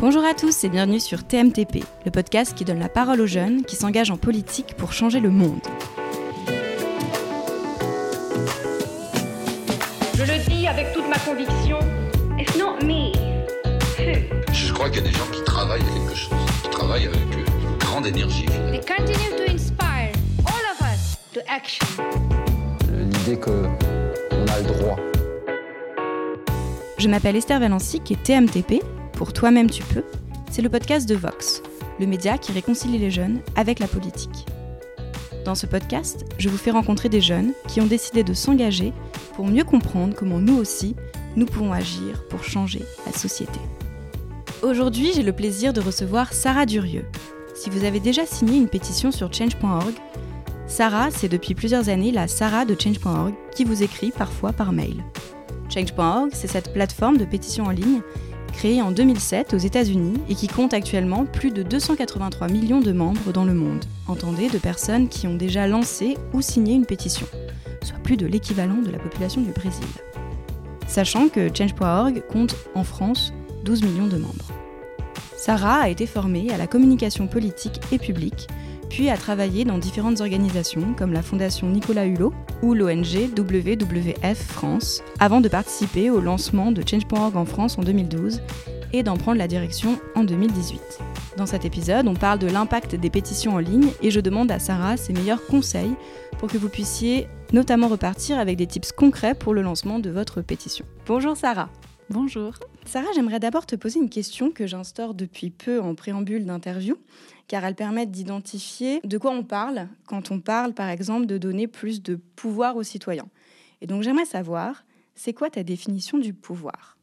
Bonjour à tous et bienvenue sur TMTP, le podcast qui donne la parole aux jeunes qui s'engagent en politique pour changer le monde. Je le dis avec toute ma conviction, it's not me. Je crois qu'il y a des gens qui travaillent à quelque chose, qui travaillent avec une grande énergie. finalement. They continue to inspire all of us to action. l'idée que on a le droit. Je m'appelle Esther Valency et TMTP, pour Toi-même tu peux, c'est le podcast de Vox, le média qui réconcilie les jeunes avec la politique. Dans ce podcast, je vous fais rencontrer des jeunes qui ont décidé de s'engager pour mieux comprendre comment nous aussi, nous pouvons agir pour changer la société. Aujourd'hui, j'ai le plaisir de recevoir Sarah Durieux. Si vous avez déjà signé une pétition sur change.org, Sarah, c'est depuis plusieurs années la Sarah de change.org qui vous écrit parfois par mail. Change.org, c'est cette plateforme de pétition en ligne créée en 2007 aux États-Unis et qui compte actuellement plus de 283 millions de membres dans le monde. Entendez de personnes qui ont déjà lancé ou signé une pétition, soit plus de l'équivalent de la population du Brésil. Sachant que Change.org compte en France 12 millions de membres. Sarah a été formée à la communication politique et publique, puis a travaillé dans différentes organisations comme la Fondation Nicolas Hulot ou l'ONG WWF France, avant de participer au lancement de Change.org en France en 2012 et d'en prendre la direction en 2018. Dans cet épisode, on parle de l'impact des pétitions en ligne et je demande à Sarah ses meilleurs conseils pour que vous puissiez notamment repartir avec des tips concrets pour le lancement de votre pétition. Bonjour Sarah. Bonjour. Sarah, j'aimerais d'abord te poser une question que j'instaure depuis peu en préambule d'interview, car elle permet d'identifier de quoi on parle quand on parle, par exemple, de donner plus de pouvoir aux citoyens. Et donc j'aimerais savoir, c'est quoi ta définition du pouvoir?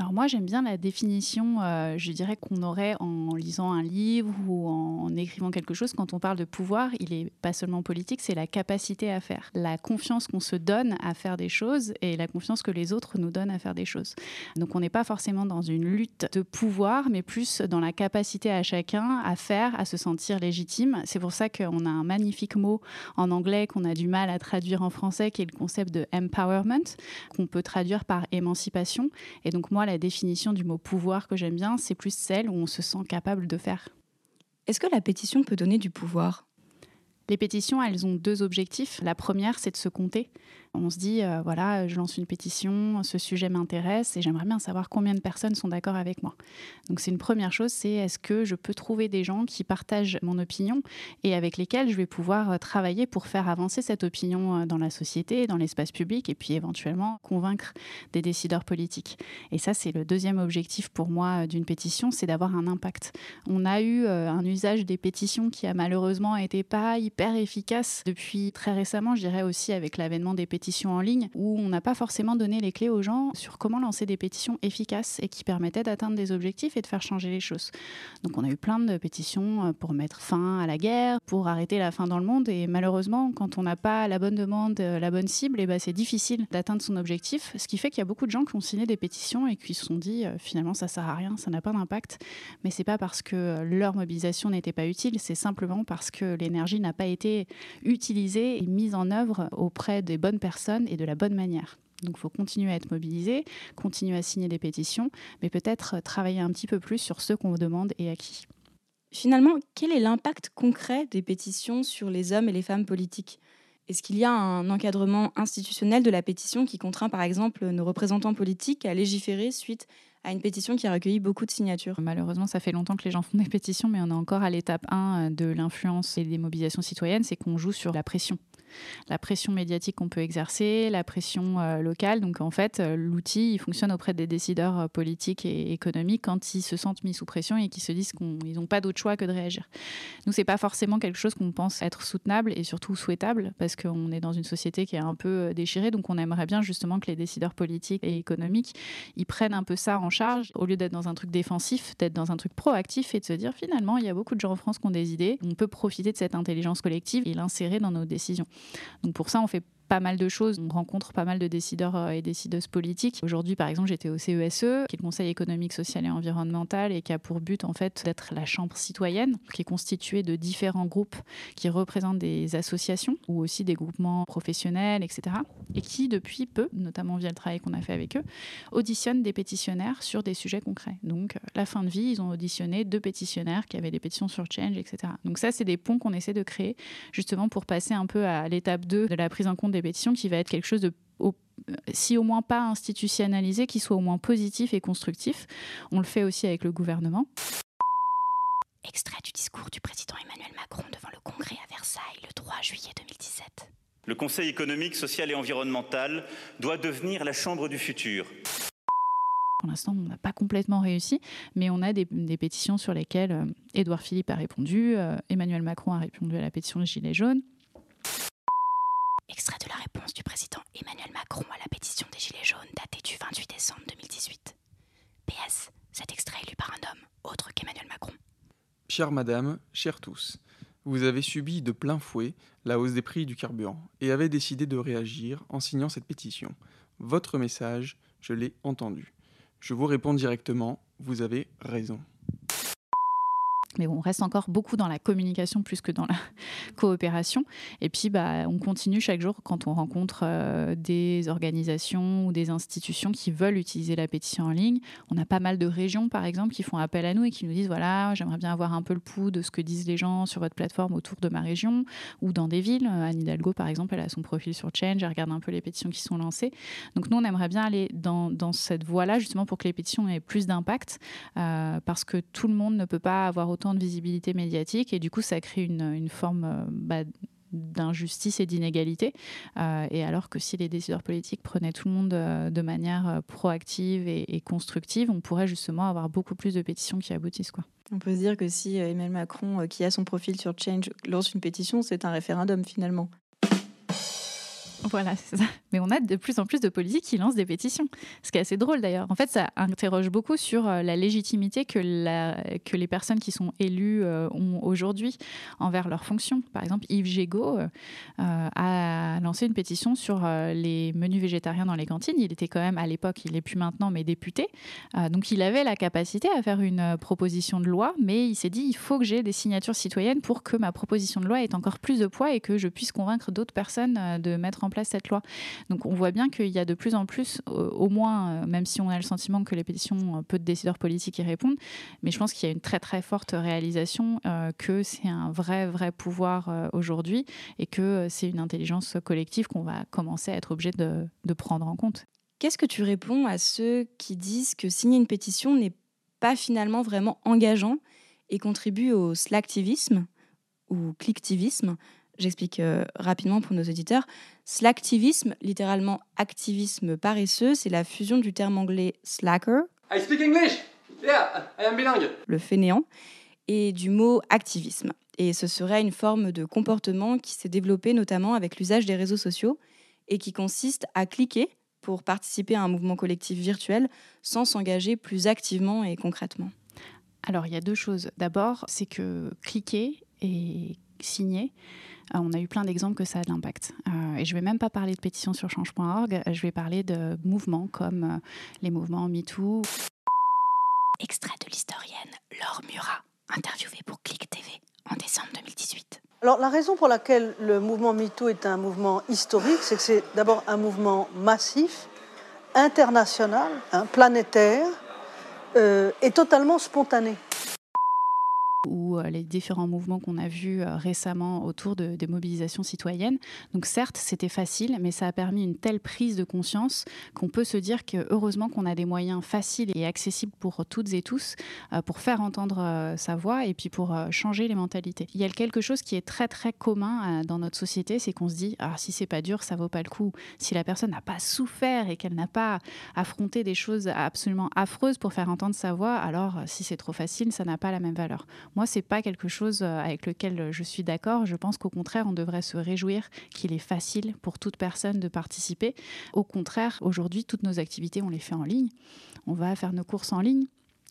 Alors moi j'aime bien la définition, euh, je dirais qu'on aurait en lisant un livre ou en écrivant quelque chose. Quand on parle de pouvoir, il est pas seulement politique, c'est la capacité à faire, la confiance qu'on se donne à faire des choses et la confiance que les autres nous donnent à faire des choses. Donc on n'est pas forcément dans une lutte de pouvoir, mais plus dans la capacité à chacun à faire, à se sentir légitime. C'est pour ça qu'on a un magnifique mot en anglais qu'on a du mal à traduire en français, qui est le concept de empowerment, qu'on peut traduire par émancipation. Et donc moi, la définition du mot pouvoir que j'aime bien, c'est plus celle où on se sent capable de faire. Est-ce que la pétition peut donner du pouvoir? Les pétitions, elles ont deux objectifs. La première, c'est de se compter. On se dit, euh, voilà, je lance une pétition, ce sujet m'intéresse et j'aimerais bien savoir combien de personnes sont d'accord avec moi. Donc c'est une première chose, c'est est-ce que je peux trouver des gens qui partagent mon opinion et avec lesquels je vais pouvoir euh, travailler pour faire avancer cette opinion euh, dans la société, dans l'espace public et puis éventuellement convaincre des décideurs politiques. Et ça, c'est le deuxième objectif pour moi d'une pétition, c'est d'avoir un impact. On a eu un usage des pétitions qui a malheureusement été pas hyper efficace depuis très récemment, je dirais aussi avec l'avènement des pétitions en ligne, où on n'a pas forcément donné les clés aux gens sur comment lancer des pétitions efficaces et qui permettaient d'atteindre des objectifs et de faire changer les choses. Donc on a eu plein de pétitions pour mettre fin à la guerre, pour arrêter la faim dans le monde, et malheureusement, quand on n'a pas la bonne demande, la bonne cible, et ben c'est difficile d'atteindre son objectif, ce qui fait qu'il y a beaucoup de gens qui ont signé des pétitions et qui se sont dit euh, finalement ça sert à rien, ça n'a pas d'impact, mais c'est pas parce que leur mobilisation n'était pas utile, c'est simplement parce que l'énergie n'a pas été utilisée et mise en œuvre auprès des bonnes personnes et de la bonne manière. Donc il faut continuer à être mobilisé, continuer à signer des pétitions, mais peut-être travailler un petit peu plus sur ce qu'on vous demande et à qui. Finalement, quel est l'impact concret des pétitions sur les hommes et les femmes politiques? Est-ce qu'il y a un encadrement institutionnel de la pétition qui contraint par exemple nos représentants politiques à légiférer suite à une pétition qui a recueilli beaucoup de signatures? Malheureusement, ça fait longtemps que les gens font des pétitions, mais on est encore à l'étape 1 de l'influence et des mobilisations citoyennes, c'est qu'on joue sur la pression la pression médiatique qu'on peut exercer, la pression euh, locale. Donc en fait, euh, l'outil, il fonctionne auprès des décideurs euh, politiques et économiques quand ils se sentent mis sous pression et qu'ils se disent qu'ils n'ont pas d'autre choix que de réagir. Nous, c'est pas forcément quelque chose qu'on pense être soutenable et surtout souhaitable parce qu'on est dans une société qui est un peu déchirée. Donc on aimerait bien justement que les décideurs politiques et économiques, ils prennent un peu ça en charge au lieu d'être dans un truc défensif, d'être dans un truc proactif et de se dire finalement, il y a beaucoup de gens en France qui ont des idées. On peut profiter de cette intelligence collective et l'insérer dans nos décisions. Donc pour ça, on fait pas mal de choses. On rencontre pas mal de décideurs euh, et décideuses politiques. Aujourd'hui, par exemple, j'étais au CESE, e, qui est le Conseil économique, social et environnemental, et qui a pour but en fait d'être la chambre citoyenne, qui est constituée de différents groupes qui représentent des associations ou aussi des groupements professionnels, etc. Et qui, depuis peu, notamment via le travail qu'on a fait avec eux, auditionnent des pétitionnaires sur des sujets concrets. Donc, euh, la fin de vie, ils ont auditionné deux pétitionnaires qui avaient des pétitions sur Change, etc. Donc ça, c'est des ponts qu'on essaie de créer justement pour passer un peu à l'étape 2 de la prise en compte des pétitions qui va être quelque chose de si au moins pas institutionnalisé, qui soit au moins positif et constructif. On le fait aussi avec le gouvernement. Extrait du discours du président Emmanuel Macron devant le Congrès à Versailles le 3 juillet 2017. Le Conseil économique, social et environnemental doit devenir la chambre du futur. Pour l'instant, on n'a pas complètement réussi, mais on a des, pétitions sur lesquelles euh, Édouard Philippe a répondu, euh, Emmanuel Macron a répondu à la pétition de Gilets jaunes. Extrait de la réponse du président Emmanuel Macron à la pétition des Gilets jaunes datée du 28 décembre 2018. PS, cet extrait est lu par un homme autre qu'Emmanuel Macron. Chère madame, chers tous, vous avez subi de plein fouet la hausse des prix du carburant et avez décidé de réagir en signant cette pétition. Votre message, je l'ai entendu. Je vous réponds directement, vous avez raison. Mais on reste encore beaucoup dans la communication plus que dans la coopération. Et puis, bah, on continue chaque jour quand on rencontre euh, des organisations ou des institutions qui veulent utiliser la pétition en ligne. On a pas mal de régions, par exemple, qui font appel à nous et qui nous disent voilà, j'aimerais bien avoir un peu le pouls de ce que disent les gens sur votre plateforme autour de ma région ou dans des villes. Euh, Anne Hidalgo, par exemple, elle a son profil sur Change, elle regarde un peu les pétitions qui sont lancées. Donc, nous, on aimerait bien aller dans, dans cette voie-là, justement, pour que les pétitions aient plus d'impact, euh, parce que tout le monde ne peut pas avoir autant de visibilité médiatique et du coup ça crée une, une forme euh, bah, d'injustice et d'inégalité. Euh, et alors que si les décideurs politiques prenaient tout le monde euh, de manière proactive et, constructive, on pourrait justement avoir beaucoup plus de pétitions qui aboutissent. Quoi. On peut se dire que si Emmanuel Macron, qui a son profil sur Change, lance une pétition, c'est un référendum finalement. Voilà, c'est ça. Mais on a de plus en plus de politiques qui lancent des pétitions. Ce qui est assez drôle d'ailleurs. En fait, ça interroge beaucoup sur euh, la légitimité que, les personnes qui sont élues euh, ont aujourd'hui envers leurs fonctions. Par exemple, Yves Gégaud euh, a lancé une pétition sur les menus végétariens dans les cantines. Il était quand même à l'époque, il n'est plus maintenant, mais député. donc il avait la capacité à faire une proposition de loi, mais il s'est dit il faut que j'ai des signatures citoyennes pour que ma proposition de loi ait encore plus de poids et que je puisse convaincre d'autres personnes de mettre en place cette loi. Donc on voit bien qu'il y a de plus en plus, au moins, euh, même si on a le sentiment que les pétitions, euh, peu de décideurs politiques y répondent, mais je pense qu'il y a une très très forte réalisation euh, que c'est un vrai vrai pouvoir aujourd'hui et que c'est une intelligence collective qu'on va commencer à être obligé de, de prendre en compte. Qu'est-ce que tu réponds à ceux qui disent que signer une pétition n'est pas finalement vraiment engageant et contribue au slacktivisme ou clicktivisme? J'explique euh, rapidement pour nos auditeurs. Slacktivisme, littéralement activisme paresseux, c'est la fusion du terme anglais slacker. I speak English. Yeah, I am bilingue. Le fainéant et du mot activisme. Et ce serait une forme de comportement qui s'est développé notamment avec l'usage des réseaux sociaux et qui consiste à cliquer pour participer à un mouvement collectif virtuel sans s'engager plus activement et concrètement. Alors il y a deux choses. D'abord, c'est que cliquer et signer, euh, on a eu plein d'exemples que ça a de l'impact. Euh, et je ne vais même pas parler de pétitions sur change.org, je vais parler de mouvements comme euh, les mouvements MeToo. Extrait de l'historienne Laure Murat, interviewée pour Click TV en décembre 2018. Alors la raison pour laquelle le mouvement MeToo est un mouvement historique, c'est que c'est d'abord un mouvement massif, international, hein, planétaire, et totalement spontané ou euh, les différents mouvements qu'on a vus euh, récemment autour de, des mobilisations citoyennes. Donc certes, c'était facile, mais ça a permis une telle prise de conscience qu'on peut se dire que heureusement qu'on a des moyens faciles et accessibles pour toutes et tous euh, pour faire entendre sa voix et puis pour changer les mentalités. Il y a quelque chose qui est très très commun dans notre société, c'est qu'on se dit ah si c'est pas dur, ça vaut pas le coup. Si la personne n'a pas souffert et qu'elle n'a pas affronté des choses absolument affreuses pour faire entendre sa voix, alors si c'est trop facile, ça n'a pas la même valeur. Moi, c'est pas quelque chose euh, avec lequel je suis d'accord. Je pense qu'au contraire, on devrait se réjouir qu'il est facile pour toute personne de participer. Au contraire, aujourd'hui, toutes nos activités, on les fait en ligne. On va faire nos courses en ligne.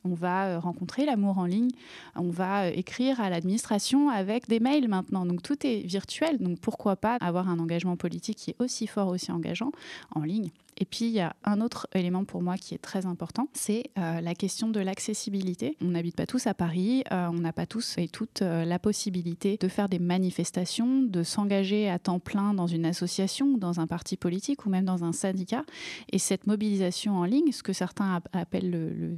On va rencontrer l'amour en ligne, on va écrire à l'administration avec des mails maintenant. Donc tout est virtuel. Donc pourquoi pas avoir un engagement politique qui est aussi fort, aussi engageant en ligne et puis, il y a un autre élément pour moi qui est très important, c'est euh, la question de l'accessibilité. On n'habite pas tous à Paris, euh, on n'a pas tous et toutes euh, la possibilité de faire des manifestations, de s'engager à temps plein dans une association, dans un parti politique ou même dans un syndicat. Et cette mobilisation en ligne, ce que certains appellent le,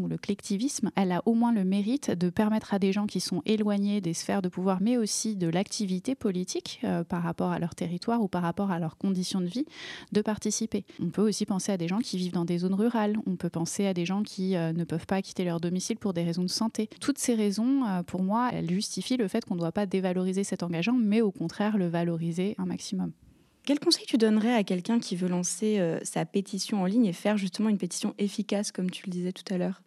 ou le collectivisme, elle a au moins le mérite de permettre à des gens qui sont éloignés des sphères de pouvoir, mais aussi de l'activité politique par rapport à leur territoire ou par rapport à leurs conditions de vie, de participer on peut aussi penser à des gens qui vivent dans des zones rurales. On peut penser à des gens qui euh, ne peuvent pas quitter leur domicile pour des raisons de santé. Toutes ces raisons, euh, pour moi, elles justifient le fait qu'on ne doit pas dévaloriser cet engagement, mais au contraire le valoriser un maximum. Quel conseil tu donnerais à quelqu'un qui veut lancer euh, sa pétition en ligne et faire justement une pétition efficace, comme tu le disais tout à l'heure?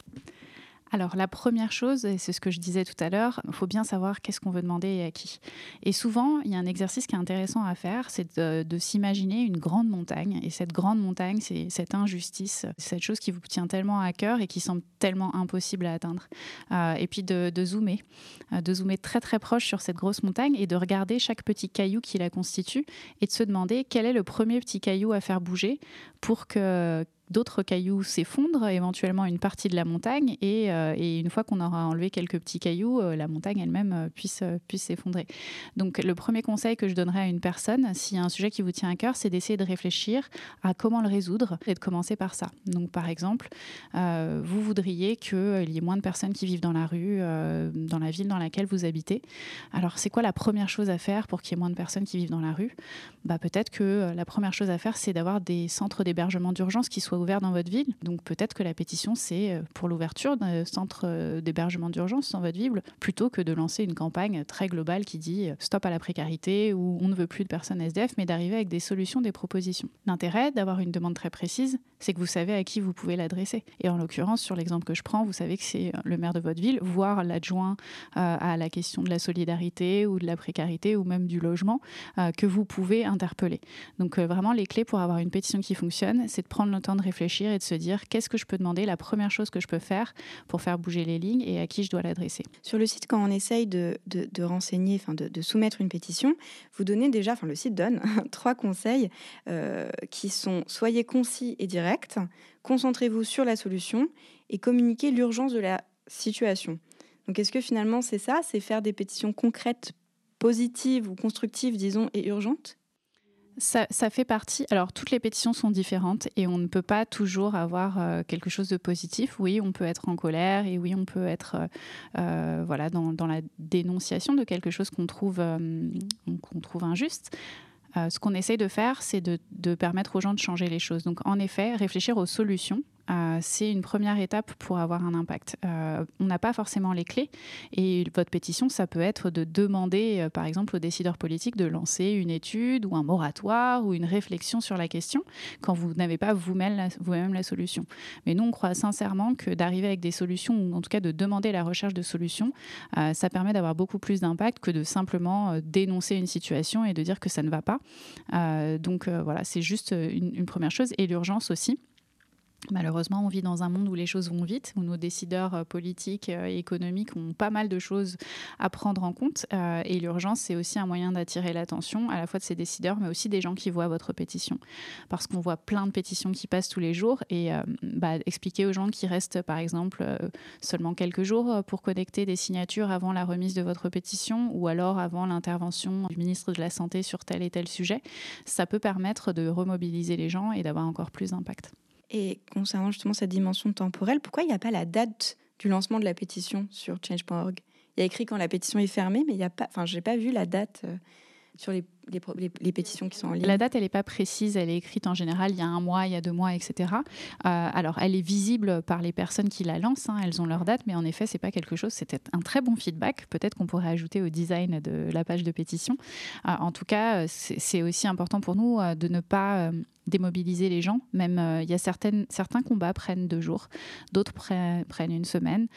Alors la première chose, et c'est ce que je disais tout à l'heure, il faut bien savoir qu'est-ce qu'on veut demander et à qui. Et souvent, il y a un exercice qui est intéressant à faire, c'est de, s'imaginer une grande montagne. Et cette grande montagne, c'est cette injustice, cette chose qui vous tient tellement à cœur et qui semble tellement impossible à atteindre. Euh, et puis de, zoomer, euh, de zoomer très très proche sur cette grosse montagne et de regarder chaque petit caillou qui la constitue et de se demander quel est le premier petit caillou à faire bouger pour que d'autres cailloux s'effondrent, éventuellement une partie de la montagne, et, euh, une fois qu'on aura enlevé quelques petits cailloux, euh, la montagne elle-même euh, puisse, s'effondrer. Donc le premier conseil que je donnerais à une personne, s'il y a un sujet qui vous tient à cœur, c'est d'essayer de réfléchir à comment le résoudre et de commencer par ça. Donc par exemple, vous voudriez qu'il y ait moins de personnes qui vivent dans la rue, dans la ville dans laquelle vous habitez. Alors c'est quoi la première chose à faire pour qu'il y ait moins de personnes qui vivent dans la rue? Bah, Peut-être que la première chose à faire, c'est d'avoir des centres d'hébergement d'urgence qui soient ouvert dans votre ville. Donc peut-être que la pétition, c'est euh, pour l'ouverture d'un centre euh, d'hébergement d'urgence dans votre ville, plutôt que de lancer une campagne très globale qui dit euh, stop à la précarité ou on ne veut plus de personnes SDF, mais d'arriver avec des solutions, des propositions. L'intérêt d'avoir une demande très précise, c'est que vous savez à qui vous pouvez l'adresser. Et en l'occurrence, sur l'exemple que je prends, vous savez que c'est le maire de votre ville, voire l'adjoint à la question de la solidarité ou de la précarité ou même du logement, que vous pouvez interpeller. Donc vraiment, les clés pour avoir une pétition qui fonctionne, c'est de prendre le temps de réfléchir et de se dire qu'est-ce que je peux demander, la première chose que je peux faire pour faire bouger les lignes et à qui je dois l'adresser. Sur le site, quand on essaye de, renseigner, enfin de, de, soumettre une pétition, vous donnez déjà, enfin le site donne trois conseils euh, qui sont soyez concis et concentrez-vous sur la solution et communiquez l'urgence de la situation. Donc est-ce que finalement c'est ça, c'est faire des pétitions concrètes, positives ou constructives, disons, et urgentes? Ça, fait partie. Alors, toutes les pétitions sont différentes et on ne peut pas toujours avoir euh, quelque chose de positif. Oui, on peut être en colère et oui, on peut être euh, euh, voilà, dans, la dénonciation de quelque chose qu'on trouve, qu'on trouve injuste. Ce qu'on essaye de faire, c'est de, de, permettre aux gens de changer les choses. Donc, en effet, réfléchir aux solutions euh, c'est une première étape pour avoir un impact. Euh, on n'a pas forcément les clés et votre pétition, ça peut être de demander, euh, par exemple, aux décideurs politiques de lancer une étude ou un moratoire ou une réflexion sur la question quand vous n'avez pas vous-même la, solution. Mais nous, on croit sincèrement que d'arriver avec des solutions ou en tout cas de demander la recherche de solutions, ça permet d'avoir beaucoup plus d'impact que de simplement dénoncer une situation et de dire que ça ne va pas. donc voilà, c'est juste une première chose et l'urgence aussi. Malheureusement, on vit dans un monde où les choses vont vite, où nos décideurs euh, politiques euh, et économiques ont pas mal de choses à prendre en compte. Euh, et l'urgence, c'est aussi un moyen d'attirer l'attention à la fois de ces décideurs, mais aussi des gens qui voient votre pétition. Parce qu'on voit plein de pétitions qui passent tous les jours. Et bah, expliquer aux gens qui restent, par exemple, seulement quelques jours pour connecter des signatures avant la remise de votre pétition ou alors avant l'intervention du ministre de la Santé sur tel et tel sujet, ça peut permettre de remobiliser les gens et d'avoir encore plus d'impact. Et concernant justement cette dimension temporelle, pourquoi il n'y a pas la date du lancement de la pétition sur change.org Il y a écrit quand la pétition est fermée, mais il n'y a pas, enfin, j'ai pas vu la date euh, sur les, pétitions qui sont en ligne La date, elle n'est pas précise, elle est écrite en général il y a un mois, il y a deux mois, etc. Euh, alors, elle est visible par les personnes qui la lancent, hein, elles ont leur date, mais en effet, c'est pas quelque chose, c'était un très bon feedback, peut-être qu'on pourrait ajouter au design de la page de pétition. Euh, en tout cas, c'est aussi important pour nous de ne pas démobiliser les gens. Même il y a certains combats prennent deux jours, d'autres prennent, une semaine,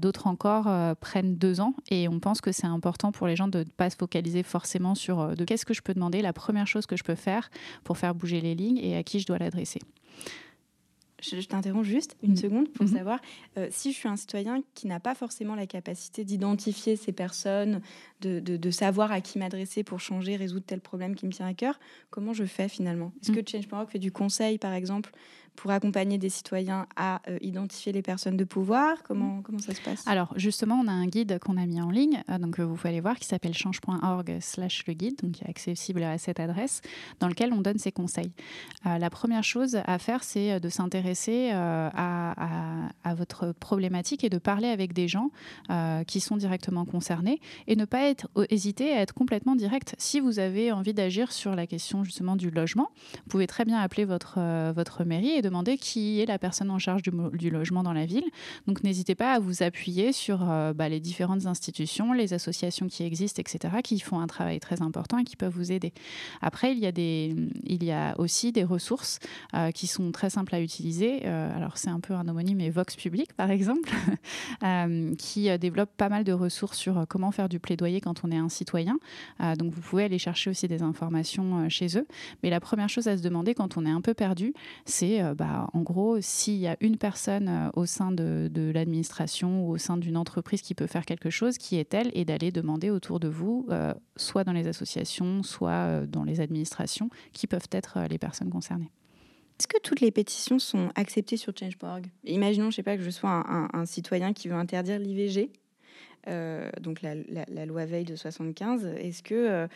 d'autres encore prennent deux ans. Et on pense que c'est important pour les gens de ne pas se focaliser forcément sur de qu'est-ce que je peux demander, la première chose que je peux faire pour faire bouger les lignes et à qui je dois l'adresser. Je, t'interromps juste une Mhm. seconde pour Mhm. savoir euh, si je suis un citoyen qui n'a pas forcément la capacité d'identifier ces personnes, de, de- de savoir à qui m'adresser pour changer, résoudre tel problème qui me tient à cœur, comment je fais finalement? Est-ce que Change.org fait du conseil, par exemple, pour accompagner des citoyens à euh, identifier les personnes de pouvoir comment, comment ça se passe? Alors justement, on a un guide qu'on a mis en ligne, euh, donc euh, vous pouvez aller voir, qui s'appelle change.org slash le guide, donc accessible à cette adresse, dans lequel on donne ces conseils. La première chose à faire, c'est de s'intéresser à, à- à votre problématique et de parler avec des gens qui sont directement concernés et ne pas être, hésiter à être complètement direct. Si vous avez envie d'agir sur la question justement du logement, vous pouvez très bien appeler votre, votre mairie et demander qui est la personne en charge du, logement dans la ville. Donc n'hésitez pas à vous appuyer sur euh, bah, les différentes institutions, les associations qui existent, etc., qui font un travail très important et qui peuvent vous aider. Après, il y a, des, il y a aussi des ressources euh, qui sont très simples à utiliser. Euh, alors c'est un peu un homonyme, mais Vox Public, par exemple, qui développe pas mal de ressources sur comment faire du plaidoyer quand on est un citoyen. Donc vous pouvez aller chercher aussi des informations chez eux. Mais la première chose à se demander quand on est un peu perdu, c'est bah, en gros s'il y a une personne euh, au sein de, l'administration ou au sein d'une entreprise qui peut faire quelque chose, qui est-elle Et d'aller demander autour de vous, euh, soit dans les associations, soit euh, dans les administrations, qui peuvent être les personnes concernées. Est-ce que toutes les pétitions sont acceptées sur Change.org Imaginons, je sais pas, que je sois un citoyen qui veut interdire l'IVG. Euh, donc la, loi Veil de 75, est-ce que, euh,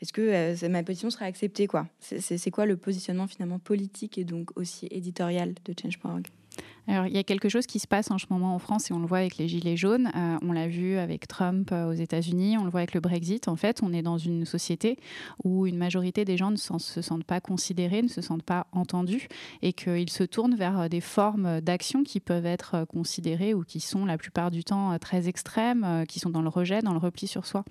est-ce que euh, ma pétition sera acceptée c'est quoi le positionnement finalement politique et donc aussi éditorial de Change.org Alors, il y a quelque chose qui se passe en ce moment en France et on le voit avec les Gilets jaunes. Euh, on l'a vu avec Trump euh, aux États-Unis, on le voit avec le Brexit. En fait, on est dans une société où une majorité des gens ne se sentent pas considérés, ne se sentent pas entendus et qu'ils se tournent vers euh, des formes d'action qui peuvent être considérées ou qui sont la plupart du temps très extrêmes, qui sont dans le rejet, dans le repli sur soi.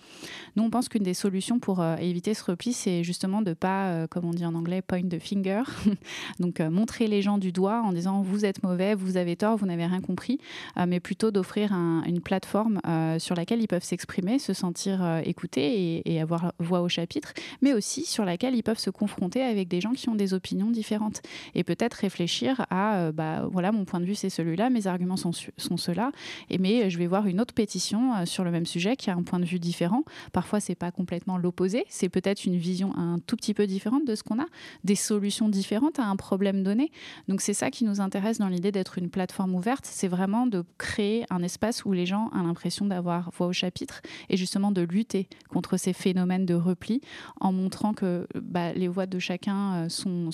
Nous, on pense qu'une des solutions pour éviter ce repli, c'est justement de pas, comme on dit en anglais, point the finger, donc montrer les gens du doigt en disant vous êtes mauvais, vous avez tort, vous n'avez rien compris, euh, mais plutôt d'offrir un- une plateforme euh, sur laquelle ils peuvent s'exprimer, se sentir euh, écoutés et, avoir voix au chapitre, mais aussi sur laquelle ils peuvent se confronter avec des gens qui ont des opinions différentes et peut-être réfléchir à bah voilà mon point de vue c'est celui-là, mes arguments sont, sont ceux-là, et mais je vais voir une autre pétition sur le même sujet qui a un point de vue différent. Parfois c'est pas complètement l'opposé, c'est peut-être une vision un tout petit peu différente de ce qu'on a, des solutions différentes à un problème donné. Donc c'est ça qui nous intéresse dans l'idée d'être une plateforme ouverte, c'est vraiment de créer un espace où les gens ont l'impression d'avoir voix au chapitre et justement de lutter contre ces phénomènes de repli en montrant que bah, les voix de chacun euh, sont,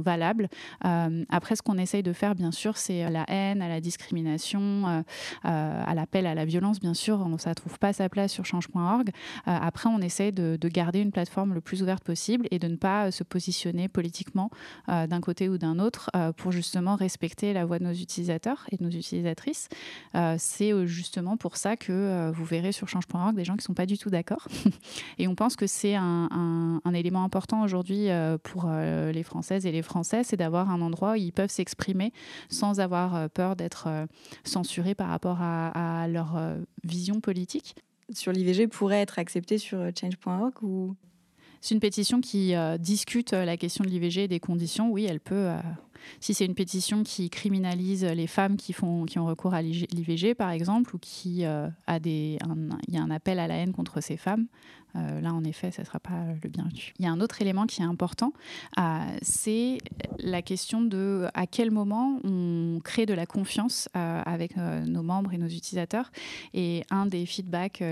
valables. Euh, après, ce qu'on essaye de faire, bien sûr, c'est à la haine, à la discrimination, euh, euh, à l'appel à la violence, bien sûr, ça ne trouve pas sa place sur change.org. Euh, après, on essaye de, de garder une plateforme le plus ouverte possible et de ne pas euh, se positionner politiquement euh, d'un côté ou d'un autre euh, pour justement respecter la voix de nos utilisateurs et de nos utilisatrices. Euh, c'est euh, justement pour ça que euh, vous verrez sur change.org des gens qui ne sont pas du tout d'accord. et on pense que c'est un, un- un élément important aujourd'hui pour les Françaises et les Français, c'est d'avoir un endroit où ils peuvent s'exprimer sans avoir peur d'être censurés par rapport à, à leur vision politique. Sur l'IVG pourrait être accepté sur Change.org ou? C'est une pétition qui euh, discute la question de l'IVG et des conditions. Oui, elle peut. euh, si c'est une pétition qui criminalise les femmes qui, font, qui ont recours à l'IVG, par exemple, ou qui euh, a des, il y a un appel à la haine contre ces femmes, euh, là, en effet, ça ne sera pas le bienvenu. Il y a un autre élément qui est important, euh, c'est la question de à quel moment on crée de la confiance avec nos membres et nos utilisateurs. Et un des feedbacks,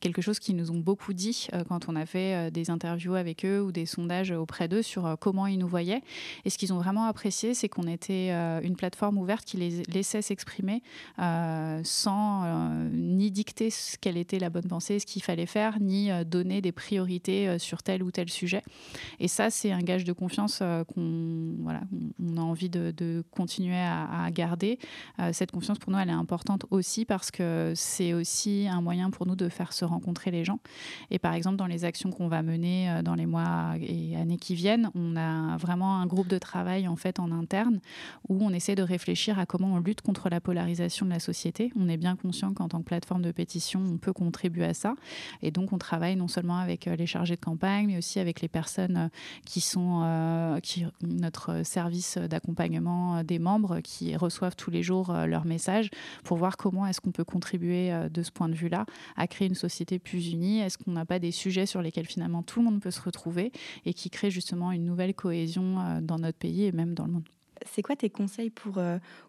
quelque chose qu'ils nous ont beaucoup dit quand on a fait des interviews avec eux ou des sondages auprès d'eux sur comment ils nous voyaient. Et ce qu'ils ont vraiment apprécié, c'est qu'on était euh, une plateforme ouverte qui les laissait s'exprimer euh, sans euh, ni dicter ce quelle était la bonne pensée, ce qu'il fallait faire, ni donner des priorités sur tel ou tel sujet. Et ça, c'est un gage de confiance qu'on voilà, on- a envie de, continuer à, à garder. Cette confiance, pour nous, elle est importante aussi parce que c'est aussi un moyen pour nous de faire se rencontrer les gens. Et par exemple, dans les actions qu'on va mener dans les mois et années qui viennent, on a vraiment un groupe de travail en fait en où on essaie de réfléchir à comment on lutte contre la polarisation de la société. On est bien conscient qu'en tant que plateforme de pétition, on peut contribuer à ça. Et donc, on travaille non seulement avec les chargés de campagne, mais aussi avec les personnes qui sont qui, notre service d'accompagnement des membres qui reçoivent tous les jours leurs messages pour voir comment est-ce qu'on peut contribuer de ce point de vue-là à créer une société plus unie. Est-ce qu'on n'a pas des sujets sur lesquels finalement tout le monde peut se retrouver et qui créent justement une nouvelle cohésion dans notre pays et même dans le monde? C'est quoi tes conseils pour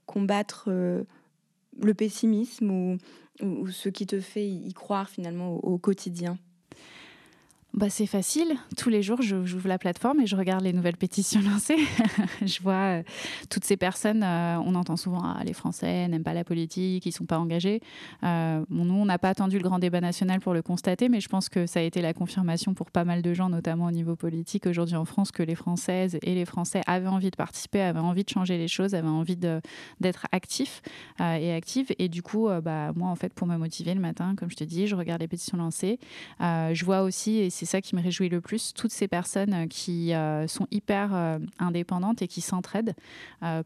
combattre le pessimisme ou, ou, ce qui te fait y croire finalement au quotidien? Bah, c'est facile. Tous les jours, j'ouvre la plateforme et je regarde les nouvelles pétitions lancées. je vois euh, toutes ces personnes. Euh, on entend souvent ah, les Français n'aiment pas la politique, ils sont pas engagés. Euh, nous, on n'a pas attendu le grand débat national pour le constater, mais je pense que ça a été la confirmation pour pas mal de gens, notamment au niveau politique aujourd'hui en France, que les Françaises et les Français avaient envie de participer, avaient envie de changer les choses, avaient envie d'être actifs et actives. Et du coup, bah, moi, en fait, pour me motiver le matin, comme je te dis, je regarde les pétitions lancées. je vois aussi, et c'est ça qui me réjouit le plus, toutes ces personnes euh, qui euh, sont hyper euh, indépendantes et qui s'entraident,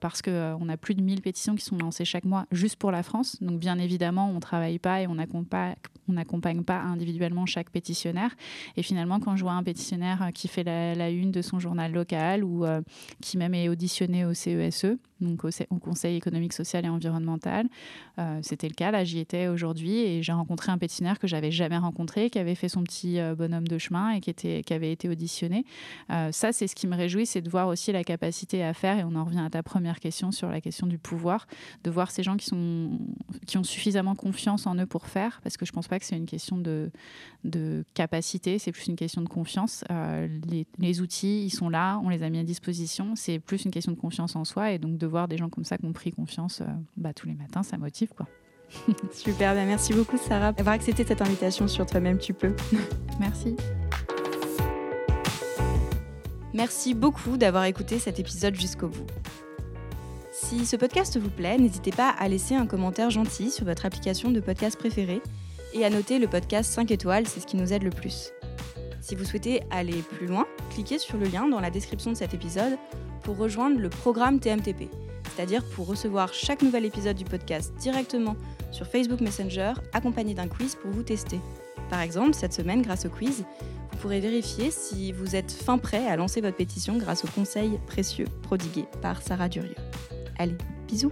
parce qu'on a plus de 1000 pétitions qui sont lancées chaque mois juste pour la France. Donc bien évidemment, on ne travaille pas et on n'accompagne pas individuellement chaque pétitionnaire. Et finalement, quand je vois un pétitionnaire qui fait la, une de son journal local ou qui même est auditionné au CESE, e, donc au, Conseil économique, social et environnemental. C'était le cas, là j'y étais aujourd'hui et j'ai rencontré un pétinaire que j'avais jamais rencontré, qui avait fait son petit bonhomme de et qui, avait été auditionné. Euh, ça, c'est ce qui me réjouit, c'est de voir aussi la capacité à faire, et on en revient à ta première question sur la question du pouvoir, de voir ces gens qui, sont, qui ont suffisamment confiance en eux pour faire, parce que je pense pas que c'est une question de, de capacité, c'est plus une question de confiance. Les, les, outils, ils sont là, on les a mis à disposition, c'est plus une question de confiance en soi et donc de voir des gens comme ça qui ont pris confiance euh, bah, tous les matins, ça motive quoi. Super, bah, merci beaucoup Sarah d'avoir accepté cette invitation sur Toi-même tu peux. merci. Merci beaucoup d'avoir écouté cet épisode jusqu'au bout. Si ce podcast vous plaît, n'hésitez pas à laisser un commentaire gentil sur votre application de podcast préférée et à noter le podcast 5 étoiles, c'est ce qui nous aide le plus. Si vous souhaitez aller plus loin, cliquez sur le lien dans la description de cet épisode pour rejoindre le programme TMTP, c'est-à-dire pour recevoir chaque nouvel épisode du podcast directement sur Facebook Messenger, accompagné d'un quiz pour vous tester. Par exemple, cette semaine, grâce au quiz, vous pourrez vérifier si vous êtes fin prêt à lancer votre pétition grâce aux conseils précieux prodigués par Sarah Durieux. Allez, bisous